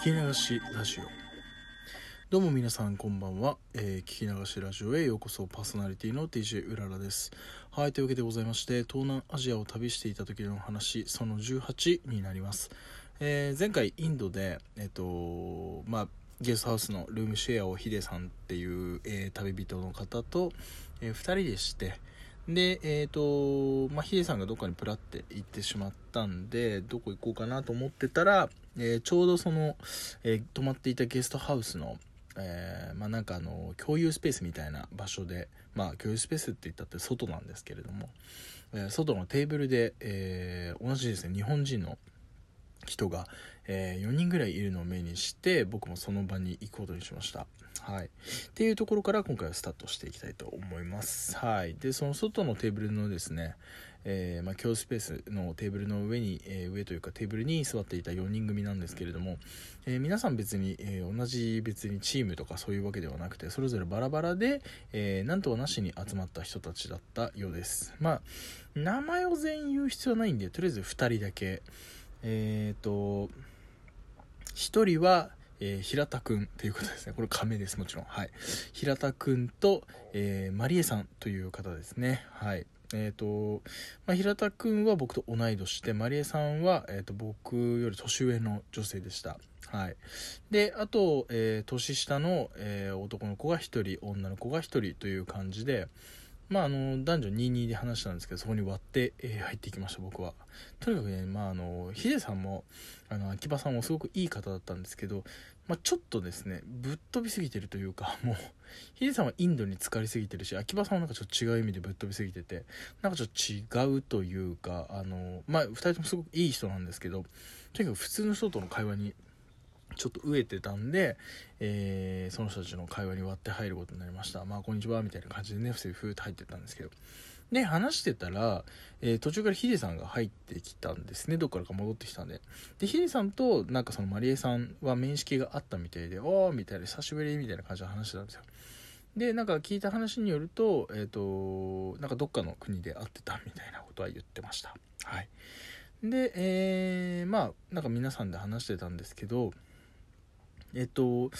聞き流しラジオ。どうも皆さんこんばんは、えー、聞き流しラジオへようこそパーソナリティの DJ うららです。はいというわけでございまして東南アジアを旅していた時の話その18になります、えー、前回インドでえっ、とまあゲストハウスのルームシェアをヒデさんっていう、えー、旅人の方と、え、2人でしてで、えっ、ー、と、まあ、ヒデさんがどっかにプラって行ってしまったんで、どこ行こうかなと思ってたら、え、ちょうどその、えー、泊まっていたゲストハウスの、えー、まあ、なんかあの、共有スペースみたいな場所で、まあ、共有スペースって言ったって外なんですけれども、え外のテーブルで、え同じですね、日本人の人が、え4人ぐらいいるのを目にして、僕もその場に行くことにしました。はい。っていうところから今回はスタートしていきたいと思います。はい。で、その外のテーブルのですね、えー、まあ、共スペースのテーブルの上に、えー、上というかテーブルに座っていた4人組なんですけれども、えー、皆さん別に、え同じ別にチームとかそういうわけではなくて、それぞれバラバラで、えなんとはなしに集まった人たちだったようです。まあ、名前を全員言う必要ないんで、とりあえず2人だけ、えっ、と、1人は、えー、平田くんということですね。これ亀です、もちろん。はい。平田くんと、えー、マリエさんという方ですね。はい。えっ、ー、と、まあ、平田くんは僕と同い年で、マリエさんは、えっ、ー、と、僕より年上の女性でした。はい。で、あと、えー、年下の、えー、男の子が1人、女の子が1人という感じで、まあ、あの、男女22で話したんですけど、そこに割って、えー、入っていきました、僕は。とにかくね、まあ、あの、ヒデさんも、あの、秋葉さんもすごくいい方だったんですけど、まあ、ちょっとですね、ぶっ飛びすぎてるというか、もう、ヒデさんはインドに浸かりすぎてるし、秋葉さんはなんかちょっと違う意味でぶっ飛びすぎてて、なんかちょっと違うというか、あの、まあ、二人ともすごくいい人なんですけど、とにかく普通の人との会話にちょっと飢えてたんで、えー、その人たちの会話に割って入ることになりました。まあ、こんにちは、みたいな感じでね、ふせふーって入ってたんですけど。で、話してたら、えー、途中からヒデさんが入ってきたんですね。どっからか戻ってきたんで。で、ヒデさんと、なんかそのマリエさんは面識があったみたいで、おーみたいな、久しぶりみたいな感じで話してたんですよ。で、なんか聞いた話によると、えっ、ー、と、なんかどっかの国で会ってたみたいなことは言ってました。はい。で、えー、まあ、なんか皆さんで話してたんですけど、えっと、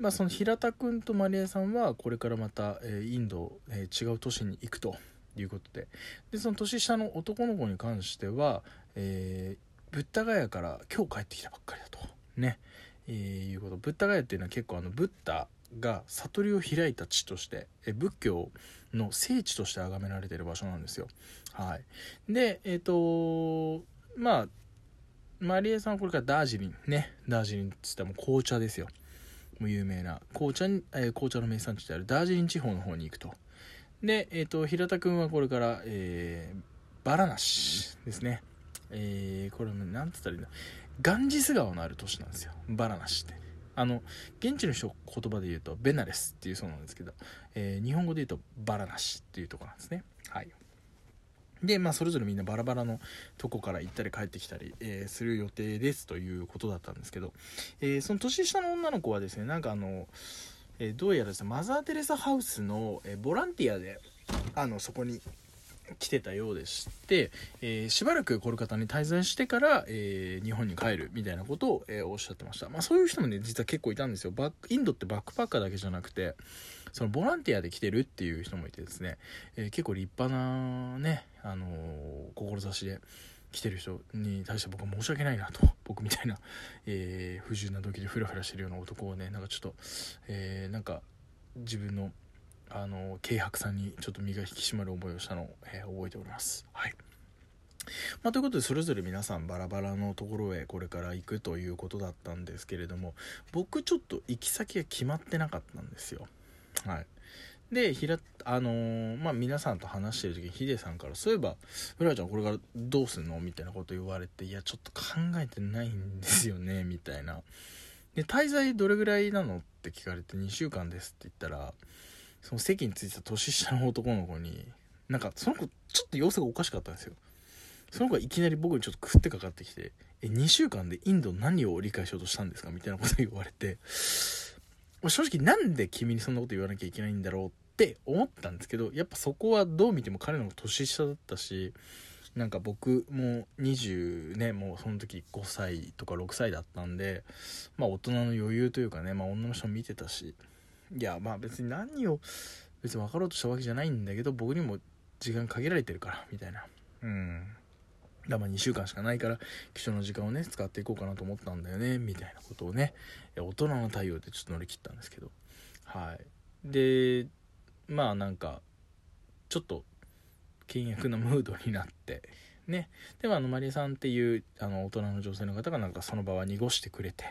まあ、その平田君とマリエさんはこれからまた、えインド、え違う都市に行くということで。でその年下の男の子に関しては、えー、ブッダガヤから今日帰ってきたばっかりだと。ね、えー、いうこと。ブッダガヤっていうのは結構あのブッダが悟りを開いた地として、え仏教の聖地として崇められてる場所なんですよ。はい。で、えっ、ー、とまあ、マリエさんはこれからダージリンね。ダージリンって言ったらもう紅茶ですよ。もう有名な。紅茶に、えー、紅茶の名産地であるダージリン地方の方に行くと。で、えっ、ー、と平田君はこれから、えー、バラナシですね。えー、これ何つったらいいんだ。ガンジス川のある都市なんですよ。バラナシって。あの現地の人言葉で言うとベナレスっていうそうなんですけど、えー、日本語で言うとバラナシっていうとこなんですね。はい。で、まあ、それぞれみんなバラバラのとこから行ったり帰ってきたり、えー、する予定ですということだったんですけど、えー、その年下の女の子はですね、なんかあの、え、どうやらですね、マザー・テレサハウスの、えボランティアで、あの、そこに来てたようでして、えー、しばらくコルカタに滞在してから、えー、日本に帰るみたいなことを、えー、おっしゃってました。まあそういう人もね、実は結構いたんですよ。バックインドってバックパッカーだけじゃなくて、そのボランティアで来てるっていう人もいてですね、え結構立派なね、あの志で来てる人に対して僕は申し訳ないなと、僕みたいな、え不自由な時でフラフラしてるような男をね、なんかちょっと、えなんか自分のあの軽薄さにちょっと身が引き締まる思いをしたのを、えー、覚えております。はいまあ、ということでそれぞれ皆さんバラバラのところへこれから行くということだったんですけれども僕ちょっと行き先が決まってなかったんですよ。はいで、ひら、あのー、まあ、皆さんと話してる時にヒデさんから、そういえば、フラちゃんこれからどうすんのみたいなこと言われて、いや、ちょっと考えてないんですよね、みたいな。で、滞在どれぐらいなのって聞かれて、2週間ですって言ったら、その席に着いてた年下の男の子に、なんかその子ちょっと様子がおかしかったんですよ。その子がいきなり僕にちょっと食ってかかってきて、え、2週間でインド何を理解しようとしたんですかみたいなこと言われて、正直なんで君にそんなこと言わなきゃいけないんだろうって思ったんですけど、やっぱそこはどう見ても彼の年下だったし、なんか僕も20ねもうその時5歳とか6歳だったんでまあ大人の余裕というかね、まあ、女の人見てたしいやまあ別に何を別に分かろうとしたわけじゃないんだけど僕にも時間限られてるからみたいな。うん。だま2週間しかないから貴重な時間をね使っていこうかなと思ったんだよねみたいなことをね大人の対応でちょっと乗り切ったんですけど。はい。でまあなんかちょっと険悪なムードになってね。でもあのマリエさんっていうあの大人の女性の方がなんかその場は濁してくれて、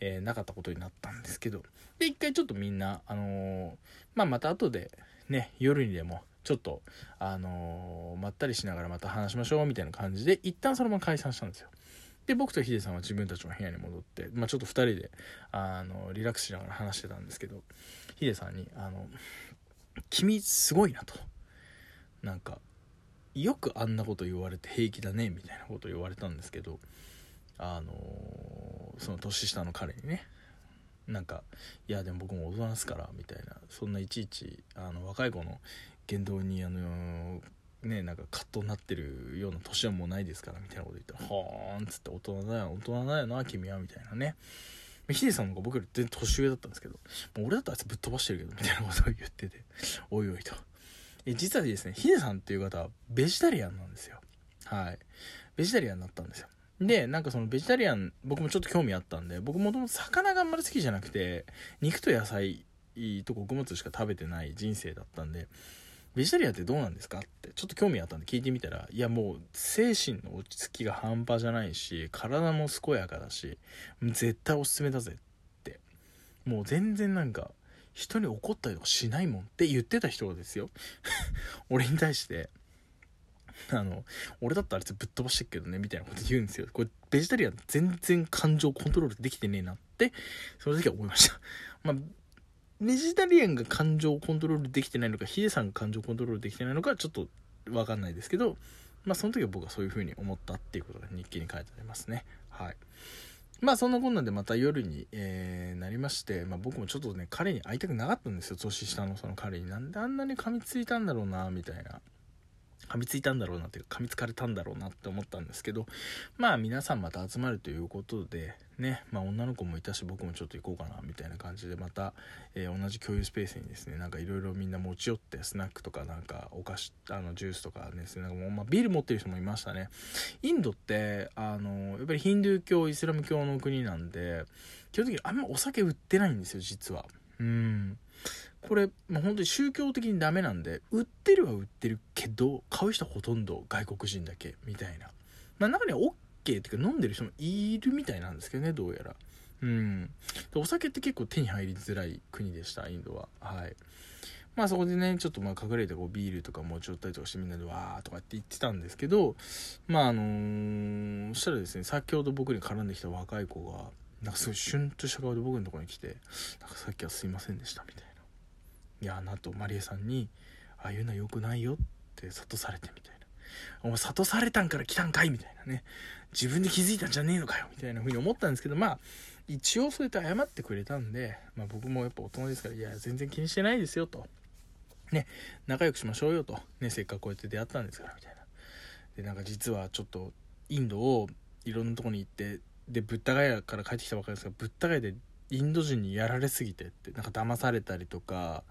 えー、なかったことになったんですけど。で一回ちょっとみんなあのー、まあまた後でね夜にでもちょっとあのー、まったりしながらまた話しましょうみたいな感じで一旦そのまま解散したんですよ。で僕とヒデさんは自分たちの部屋に戻って、まあ、ちょっと2人であのリラックスしながら話してたんですけどヒデさんにあの「君すごいな」と。なんかよくあんなこと言われて平気だねみたいなこと言われたんですけどあのー、その年下の彼にねなんか「いやでも僕も大人ですから」みたいなそんないちいちあの若い子の言動にあのねなんか葛藤になってるような年はもうないですからみたいなこと言って「はーん」っつって「大人だよ大人だよな君は」みたいなね。ヒデさんの方が僕より全然年上だったんですけどもう俺だったらあいつぶっ飛ばしてるけどみたいなことを言ってておいおいと。え実はですねヒデさんっていう方はベジタリアンなんですよ。はい。ベジタリアンになったんですよ。でなんかそのベジタリアン僕もちょっと興味あったんで僕もともと魚があんまり好きじゃなくて肉と野菜と穀物しか食べてない人生だったんでベジタリアンってどうなんですか？ってちょっと興味あったんで聞いてみたらいやもう精神の落ち着きが半端じゃないし体も健やかだし絶対おすすめだぜって。もう全然なんか人に怒ったりとかしないもんって言ってた人ですよ。俺に対して。あの俺だったらあいつぶっ飛ばしてっけどねみたいなこと言うんですよ。これベジタリアン全然感情コントロールできてねえなってその時は思いました。まあベジタリアンが感情をコントロールできてないのかヒデさんが感情をコントロールできてないのかちょっと分かんないですけどまあその時は僕はそういう風に思ったっていうことが日記に書いてありますね。はい。まあそんなこんなんでまた夜に、えー、なりまして、まあ、僕もちょっとね彼に会いたくなかったんですよ。年下のその彼に。なんであんなに噛みついたんだろうなみたいな。噛みついたんだろうなっていうか噛みつかれたんだろうなって思ったんですけどまあ皆さんまた集まるということでねまあ女の子もいたし僕もちょっと行こうかなみたいな感じでまた、えー、同じ共有スペースにですねなんかいろいろみんな持ち寄ってスナックとかなんかお菓子あのジュースとかですねなんかもう、まあ、ビール持ってる人もいましたね。インドってあのやっぱりヒンドゥー教イスラム教の国なんで基本的にあんまお酒売ってないんですよ実は。うん。これ、まあ、本当に宗教的にダメなんで売ってるは売ってるけど買う人はほとんど外国人だけみたいな、まあ、中には OK っていうか飲んでる人もいるみたいなんですけどねどうやら。うん。でお酒って結構手に入りづらい国でしたインドは。はい。まあそこでねちょっとまあ隠れてこうビールとか持ち寄ったりとかしてみんなでわーとかって言ってたんですけどまああのー、そしたらですね先ほど僕に絡んできた若い子がなんかすごいシュンとした顔で僕のところに来てなんかさっきはすいませんでしたみたいな。やなとマリエさんに「ああいうのは良くないよ」って諭されてみたいな「お前諭されたんから来たんかい」みたいなね。自分で気づいたんじゃねえのかよ？みたいな風に思ったんですけどまあ一応そうやって謝ってくれたんで、まあ、僕もやっぱ大人ですから「いや全然気にしてないですよ」と。ね、仲良くしましょうよと、ね、せっかくこうやって出会ったんですからみたいな。でなんか実はちょっとインドをいろんなとこに行ってでブッダガヤから帰ってきたばかりですがブッダガヤでインド人にやられすぎてってなんか騙されたりとか、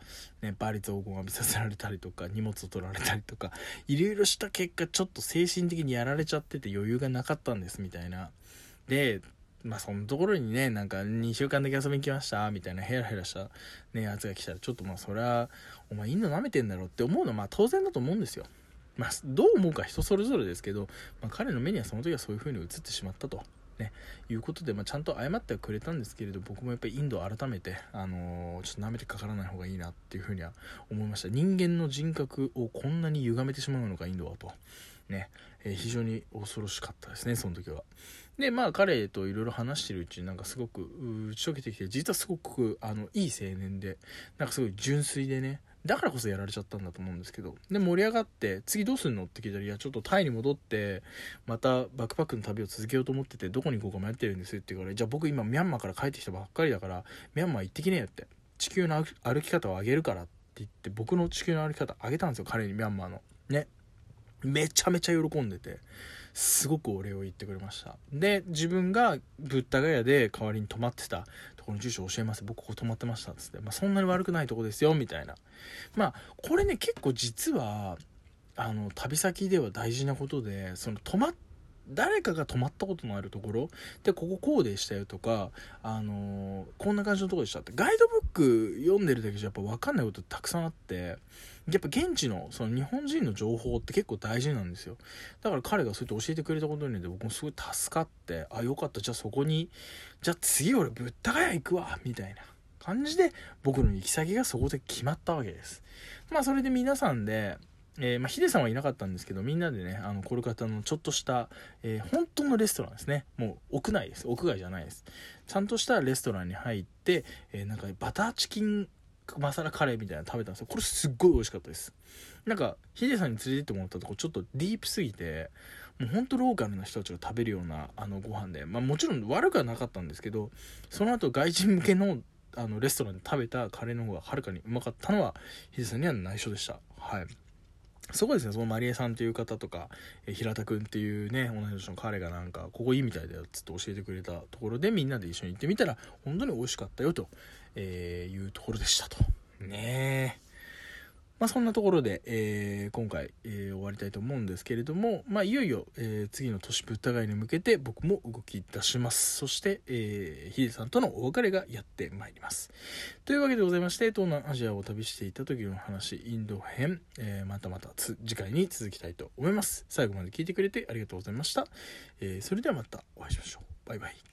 ね、バリ雑言浴びさせられたりとか荷物を取られたりとかいろいろした結果ちょっと精神的にやられちゃってて余裕がなかったんですみたいな。でまあそのところにねなんか2週間だけ遊びに来ましたみたいなヘラヘラしたねやつが来たらちょっとまあそれはお前インド舐めてんだろって思うのはまあ当然だと思うんですよ。まあどう思うか人それぞれですけど、まあ、彼の目にはその時はそういう風に映ってしまったと。ね、いうことで、まあ、ちゃんと謝ってはくれたんですけれど僕もやっぱりインドを改めて、あのー、ちょっと舐めてかからない方がいいなっていうふうには思いました。人間の人格をこんなに歪めてしまうのかインドはと。ね、えー、非常に恐ろしかったですねその時は。でまあ彼といろいろ話してるうちになんかすごく打ち解けてきて実はすごくあのいい青年でなんかすごい純粋でねだからこそやられちゃったんだと思うんですけど。で盛り上がって次どうすんのって聞いたらいやちょっとタイに戻ってまたバックパックの旅を続けようと思っててどこに行こうか迷ってるんですって言うからじゃあ僕今ミャンマーから帰ってきたばっかりだからミャンマー行ってきねえよって。地球の歩き方を上げるからって言って僕の地球の歩き方上げたんですよ彼にミャンマーの。ね。めちゃめちゃ喜んでて。すごくお礼を言ってくれました。で自分がブッダガヤで代わりに泊まってたところの住所教えます。僕ここ泊まってましたっつって、まあ、そんなに悪くないとこですよみたいな。まあこれね結構実はあの旅先では大事なことでその泊ま誰かが泊まったことのあるところ。でこここうでしたよとか、あの、こんな感じのとこでしたって。ガイドブク読んでるだけじゃやっぱ分かんないことたくさんあってやっぱ現地のその日本人の情報って結構大事なんですよ。だから彼がそうやって教えてくれたことによって僕もすごい助かってあよかったじゃあそこにじゃあ次俺ぶったがや行くわみたいな感じで僕の行き先がそこで決まったわけです。まあそれで皆さんでえー、まあ、ヒデさんはいなかったんですけど、みんなでね、あの、コルカタのちょっとした、えー、本当のレストランですね。もう、屋内です。屋外じゃないです。ちゃんとしたレストランに入って、えー、なんか、バターチキンマサラカレーみたいなの食べたんですよ。これすっごい美味しかったです。なんか、ヒデさんに連れてってもらったとこ、ちょっとディープすぎて、もうほんとローカルな人たちが食べるような、あの、ご飯で、まあもちろん悪くはなかったんですけど、その後外人向けの、あの、レストランで食べたカレーの方がはるかにうまかったのは、ヒデさんには内緒でした。はい。そこですね、そのまりえさんという方とか、え平田くんっていうね、同じ年の彼がなんか、ここいいみたいだよっつって教えてくれたところでみんなで一緒に行ってみたら、本当に美味しかったよと、えいうところでしたと。ねえ。まあ、そんなところで、えー、今回、えー、終わりたいと思うんですけれども、まあ、いよいよ、えー、次の年ぶったがいに向けて僕も動き出します。そして、えー、ヒデさんとのお別れがやってまいります。というわけでございまして、東南アジアを旅していた時の話、インド編、えー、またまた次回に続きたいと思います。最後まで聞いてくれてありがとうございました。えー、それではまたお会いしましょう。バイバイ。